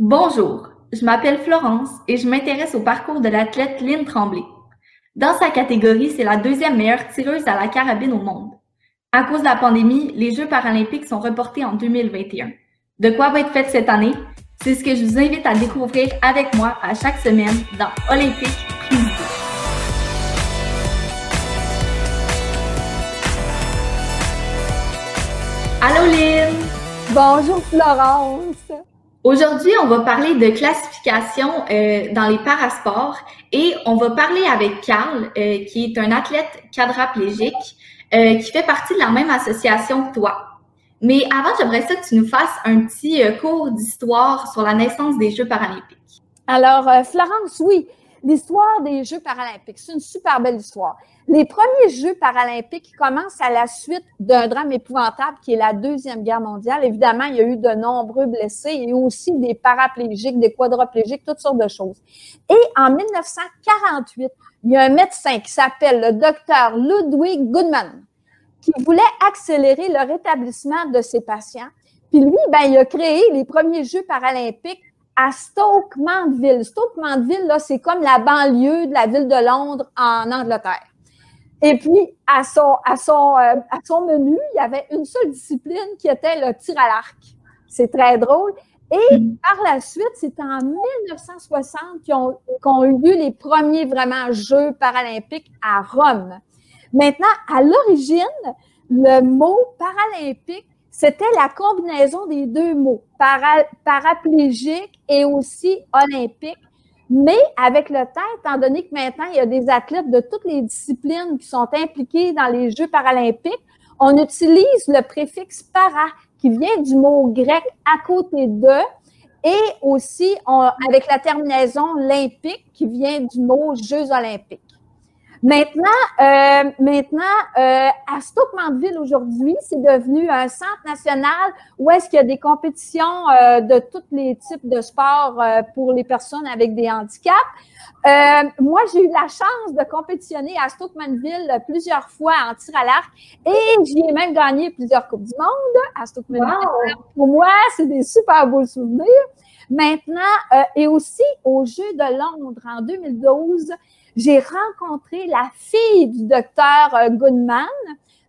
Bonjour, je m'appelle Florence et je m'intéresse au parcours de l'athlète Lynn Tremblay. Dans sa catégorie, c'est la deuxième meilleure tireuse à la carabine au monde. À cause de la pandémie, les Jeux paralympiques sont reportés en 2021. De quoi va être fait cette année? C'est ce que je vous invite à découvrir avec moi à chaque semaine dans Olympique Allô Lynn! Bonjour Florence! Aujourd'hui, on va parler de classification euh, dans les parasports et on va parler avec Carl, euh, qui est un athlète quadraplégique euh, qui fait partie de la même association que toi. Mais avant, j'aimerais ça que tu nous fasses un petit euh, cours d'histoire sur la naissance des Jeux paralympiques. Alors, euh, Florence, oui, l'histoire des Jeux paralympiques, c'est une super belle histoire. Les premiers Jeux paralympiques commencent à la suite d'un drame épouvantable qui est la Deuxième Guerre mondiale. Évidemment, il y a eu de nombreux blessés et aussi des paraplégiques, des quadriplégiques, toutes sortes de choses. Et en 1948, il y a un médecin qui s'appelle le docteur Ludwig Goodman qui voulait accélérer le rétablissement de ses patients. Puis lui, ben, il a créé les premiers Jeux paralympiques à Stoke Mandeville. Stoke Mandeville, là, c'est comme la banlieue de la ville de Londres en Angleterre. Et puis, à son, à son, euh, à son menu, il y avait une seule discipline qui était le tir à l'arc. C'est très drôle. Et mm. par la suite, c'est en 1960 qu'ont eu lieu les premiers vraiment Jeux paralympiques à Rome. Maintenant, à l'origine, le mot paralympique, c'était la combinaison des deux mots, paraplégique et aussi olympique. Mais avec le temps, étant donné que maintenant, il y a des athlètes de toutes les disciplines qui sont impliqués dans les Jeux paralympiques, on utilise le préfixe para, qui vient du mot grec à côté de, et aussi avec la terminaison olympique, qui vient du mot Jeux olympiques. Maintenant, euh, maintenant euh, à Stoke Mandeville aujourd'hui, c'est devenu un centre national où est-ce qu'il y a des compétitions euh, de tous les types de sports euh, pour les personnes avec des handicaps. Euh, moi, j'ai eu la chance de compétitionner à Stoke Mandeville plusieurs fois en tir à l'arc et j'y ai même gagné plusieurs coupes du monde à Stoke Mandeville. Pour moi, c'est des super beaux souvenirs. Maintenant, et aussi au Jeux de Londres en 2012, j'ai rencontré la fille du docteur euh, Goodman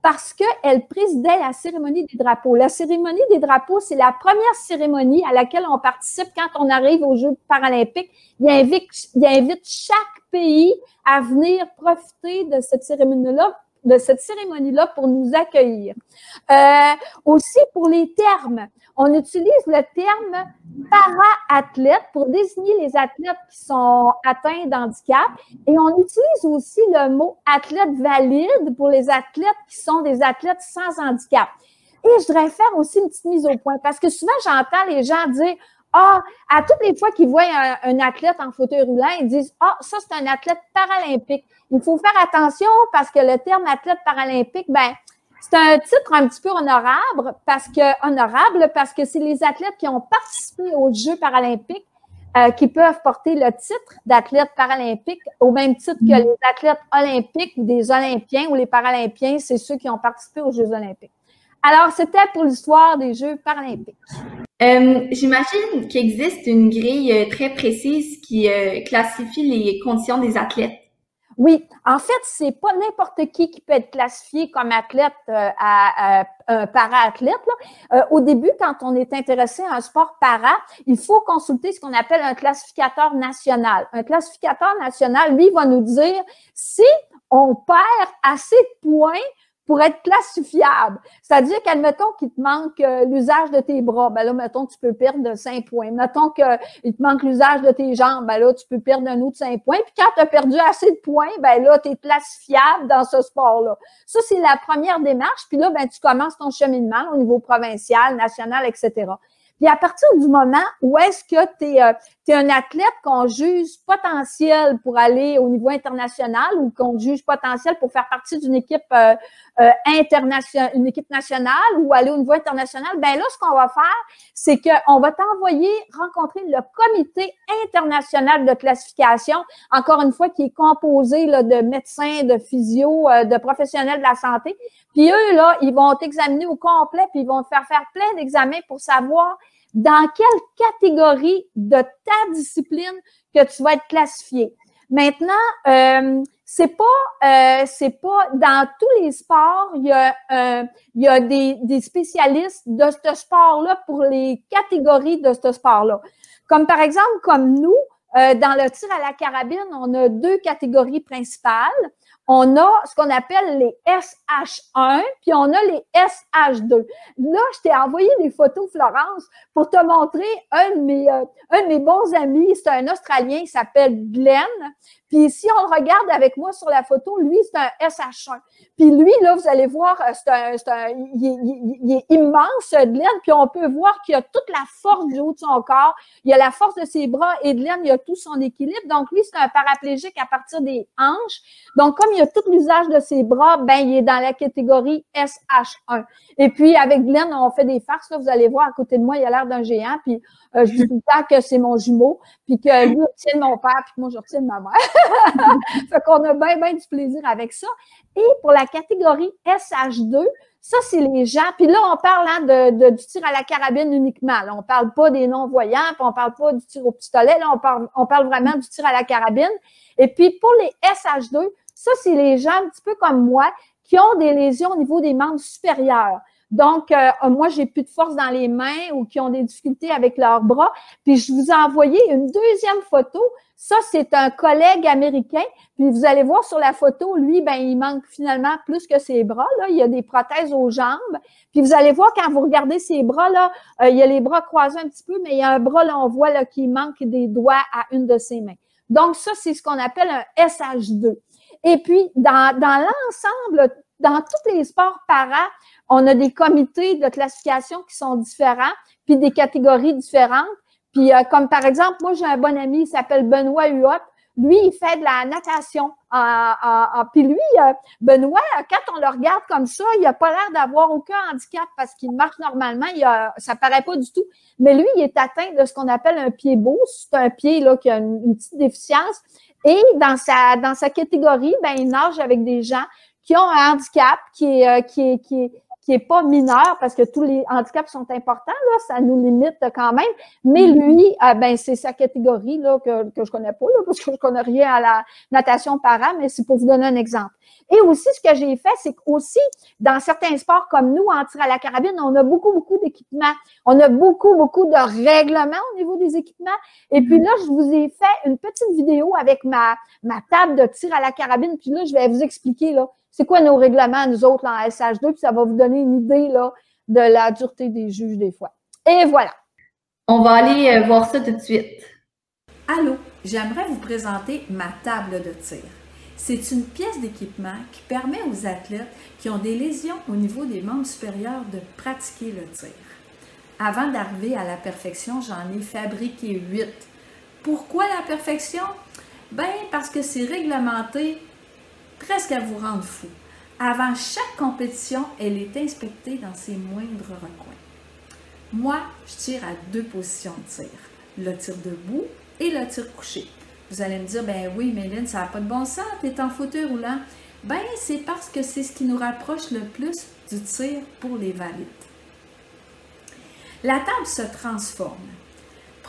parce qu'elle présidait la cérémonie des drapeaux. La cérémonie des drapeaux, c'est la première cérémonie à laquelle on participe quand on arrive aux Jeux paralympiques. Il invite, il invite chaque pays à venir profiter de cette cérémonie-là de cette cérémonie-là pour nous accueillir. Euh, aussi pour les termes, on utilise le terme para-athlète pour désigner les athlètes qui sont atteints d'handicap et on utilise aussi le mot athlète valide pour les athlètes qui sont des athlètes sans handicap. Et je voudrais faire aussi une petite mise au point parce que souvent j'entends les gens dire ah, à toutes les fois qu'ils voient un, athlète en fauteuil roulant, ils disent Ah, ça, c'est un athlète paralympique. Il faut faire attention parce que le terme athlète paralympique, ben, c'est un titre un petit peu honorable parce que honorable parce que c'est les athlètes qui ont participé aux Jeux paralympiques euh, qui peuvent porter le titre d'athlète paralympique au même titre que mm. les athlètes olympiques ou des Olympiens ou les Paralympiens, c'est ceux qui ont participé aux Jeux olympiques. Alors, c'était pour l'histoire des Jeux paralympiques. Euh, J'imagine qu'il existe une grille euh, très précise qui euh, classifie les conditions des athlètes. Oui, en fait, c'est pas n'importe qui qui peut être classifié comme athlète euh, à, para-athlète. Au début, quand on est intéressé à un sport para, il faut consulter ce qu'on appelle un classificateur national. Un classificateur national, lui, va nous dire si on perd assez de points pour être classifiable. C'est-à-dire qu'admettons qu'il te manque euh, l'usage de tes bras, ben là, mettons, tu peux perdre de 5 points. Mettons qu'il te manque l'usage de tes jambes, ben là, tu peux perdre un autre 5 points. Puis quand tu as perdu assez de points, ben là, tu es classifiable dans ce sport-là. Ça, c'est la première démarche. Puis là, ben, tu commences ton cheminement au niveau provincial, national, etc. Puis à partir du moment où est-ce que tu es, euh, un athlète qu'on juge potentiel pour aller au niveau international ou qu'on juge potentiel pour faire partie d'une équipe euh, euh, internationale, une équipe nationale ou aller au niveau international, ben là, ce qu'on va faire, c'est qu'on va t'envoyer rencontrer le comité international de classification, encore une fois, qui est composé là, de médecins, de physio, de professionnels de la santé. Puis eux, là, ils vont t'examiner au complet, puis ils vont te faire faire plein d'examens pour savoir dans quelle catégorie de ta discipline que tu vas être classifié. Maintenant, euh, c'est pas euh, c'est pas dans tous les sports il y a euh, il y a des, des spécialistes de ce sport là pour les catégories de ce sport là comme par exemple comme nous euh, dans le tir à la carabine on a deux catégories principales on a ce qu'on appelle les SH1, puis on a les SH2. Là, je t'ai envoyé des photos, Florence, pour te montrer un de mes, euh, un de mes bons amis. C'est un Australien, il s'appelle Glenn. Puis si on le regarde avec moi sur la photo, lui, c'est un SH1. Puis lui, là, vous allez voir, euh, c'est un, un il, est, immense, Glenn, puis on peut voir qu'il a toute la force du haut de son corps, il a la force de ses bras, et Glenn, il a tout son équilibre. Donc, lui, c'est un paraplégique à partir des hanches. Donc, comme il a tout l'usage de ses bras, ben, il est dans la catégorie SH1. Et puis, avec Glenn, on fait des farces, là, vous allez voir, à côté de moi, il a l'air d'un géant, puis euh, je dis tout le temps que c'est mon jumeau, puis que lui retient mon père, puis que moi, je retiens ma mère. fait qu'on a bien, bien du plaisir avec ça. Et pour la catégorie SH2, ça, c'est les gens. Puis là, on parle hein, de, du tir à la carabine uniquement. Là, on parle pas des non-voyants, puis on parle pas du tir au pistolet. Là, on parle, on parle vraiment du tir à la carabine. Et puis, pour les SH2, ça, c'est les gens un petit peu comme moi qui ont des lésions au niveau des membres supérieurs. Donc, euh, moi, j'ai plus de force dans les mains ou qui ont des difficultés avec leurs bras. Puis, je vous ai envoyé une deuxième photo. Ça, c'est un collègue américain. Puis, vous allez voir sur la photo, lui, ben, il manque finalement plus que ses bras. Là. Il y a des prothèses aux jambes. Puis, vous allez voir quand vous regardez ses bras, là, euh, il y a les bras croisés un petit peu, mais il y a un bras, là, on voit là, qu'il manque des doigts à une de ses mains. Donc, ça, c'est ce qu'on appelle un SH2. Et puis, dans, dans l'ensemble, dans tous les sports para, on a des comités de classification qui sont différents, puis des catégories différentes. Puis, euh, comme par exemple, moi, j'ai un bon ami, il s'appelle Benoît Huot. Lui, il fait de la natation. puis lui, euh, Benoît, quand on le regarde comme ça, il n'a pas l'air d'avoir aucun handicap parce qu'il marche normalement. Il a, ça paraît pas du tout. Mais lui, il est atteint de ce qu'on appelle un pied beau. C'est un pied là, qui a une, petite déficience. Et dans sa, dans sa catégorie, ben, il nage avec des gens qui ont un handicap qui euh, qui qui qui est pas mineur parce que tous les handicaps sont importants, là, ça nous limite quand même. Mais mm-hmm. lui, euh, ben, c'est sa catégorie là, que, que je connais pas, là, parce que je connais rien à la natation para, mais c'est pour vous donner un exemple. Et aussi, ce que j'ai fait, c'est qu'aussi, dans certains sports comme nous, en tir à la carabine, on a beaucoup, beaucoup d'équipements. On a beaucoup, beaucoup de règlements au niveau des équipements. Et puis mm-hmm. là, je vous ai fait une petite vidéo avec ma, ma table de tir à la carabine. Puis là, je vais vous expliquer, là, c'est quoi nos règlements, nous autres, en SH2, puis ça va vous donner une idée là, de la dureté des juges des fois. Et voilà. On va aller euh, voir ça tout de suite. Allô, j'aimerais vous présenter ma table de tir. C'est une pièce d'équipement qui permet aux athlètes qui ont des lésions au niveau des membres supérieurs de pratiquer le tir. Avant d'arriver à la perfection, j'en ai fabriqué huit. Pourquoi la perfection? Ben parce que c'est réglementé presque à vous rendre fou. Avant chaque compétition, elle est inspectée dans ses moindres recoins. Moi, je tire à deux positions de tir, le tir debout et le tir couché. Vous allez me dire, ben oui, Méline, ça n'a pas de bon sens, tu es en fauteuil roulant. Ben, c'est parce que c'est ce qui nous rapproche le plus du tir pour les valides. La table se transforme.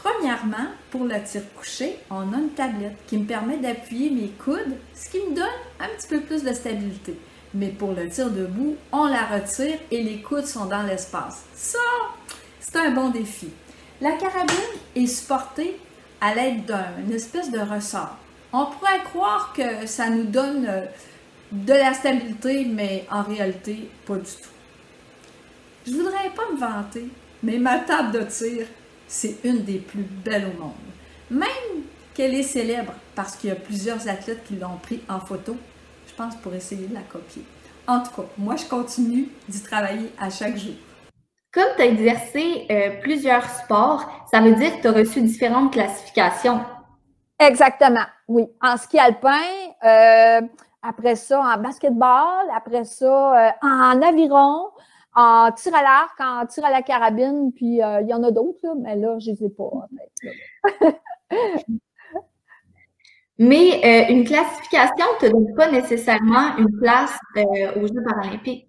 Premièrement, pour le tir couché, on a une tablette qui me permet d'appuyer mes coudes, ce qui me donne un petit peu plus de stabilité. Mais pour le tir debout, on la retire et les coudes sont dans l'espace. Ça, c'est un bon défi. La carabine est supportée à l'aide d'une espèce de ressort. On pourrait croire que ça nous donne euh, de la stabilité, mais en réalité, pas du tout. Je voudrais pas me vanter, mais ma table de tir c'est une des plus belles au monde. Même qu'elle est célèbre parce qu'il y a plusieurs athlètes qui l'ont pris en photo, je pense pour essayer de la copier. En tout cas, moi, je continue d'y travailler à chaque jour. Comme tu as exercé euh, plusieurs sports, ça veut dire que tu as reçu différentes classifications. Exactement, oui. En ski alpin, euh, après ça en basketball, après ça euh, en aviron, en tir à l'arc, en tir à la carabine, puis euh, il y en a d'autres, mais là, je ne les ai pas. mais euh, une classification ne te donne pas nécessairement une place euh, aux Jeux paralympiques.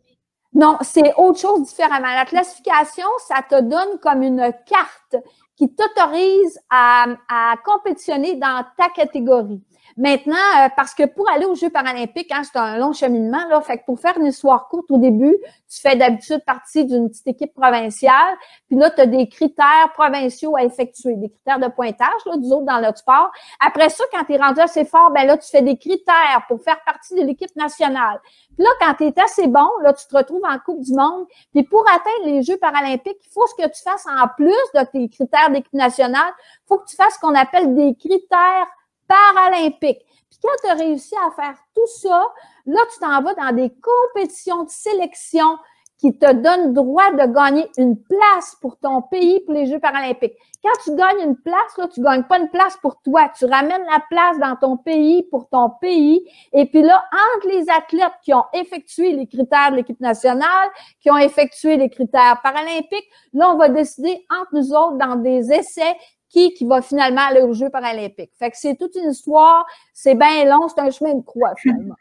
Non, c'est autre chose différemment. La classification, ça te donne comme une carte qui t'autorise à, à compétitionner dans ta catégorie. Maintenant, euh, parce que pour aller aux Jeux paralympiques, hein, c'est un long cheminement, là. Fait que pour faire une histoire courte au début, tu fais d'habitude partie d'une petite équipe provinciale. Puis là, tu as des critères provinciaux à effectuer, des critères de pointage, là, du autres dans le sport. Après ça, quand tu es rendu assez fort, ben là, tu fais des critères pour faire partie de l'équipe nationale. Puis là, quand tu es assez bon, là, tu te retrouves en Coupe du Monde. Puis pour atteindre les Jeux paralympiques, il faut ce que tu fasses en plus de tes critères d'équipe nationale. Il faut que tu fasses ce qu'on appelle des critères paralympique. Puis quand tu as réussi à faire tout ça, là, tu t'en vas dans des compétitions de sélection qui te donnent droit de gagner une place pour ton pays pour les Jeux paralympiques. Quand tu gagnes une place, là, tu gagnes pas une place pour toi. Tu ramènes la place dans ton pays pour ton pays. Et puis là, entre les athlètes qui ont effectué les critères de l'équipe nationale, qui ont effectué les critères paralympiques, là, on va décider entre nous autres dans des essais qui, va finalement aller aux Jeux paralympiques. Fait que c'est toute une histoire, c'est bien long, c'est un chemin de croix finalement.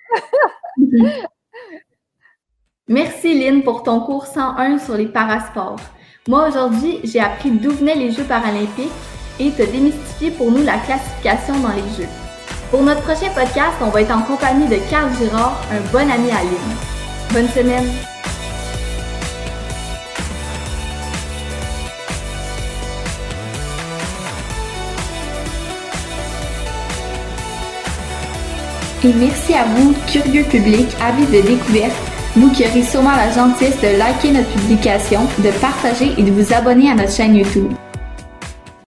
Merci Lynn pour ton cours 101 sur les parasports. Moi aujourd'hui, j'ai appris d'où venaient les Jeux paralympiques et te démystifier pour nous la classification dans les Jeux. Pour notre prochain podcast, on va être en compagnie de Carl Girard, un bon ami à Lynn. Bonne semaine! Et merci à vous, curieux public, avis de découverte, vous qui aurez sûrement la gentillesse de liker notre publication, de partager et de vous abonner à notre chaîne YouTube.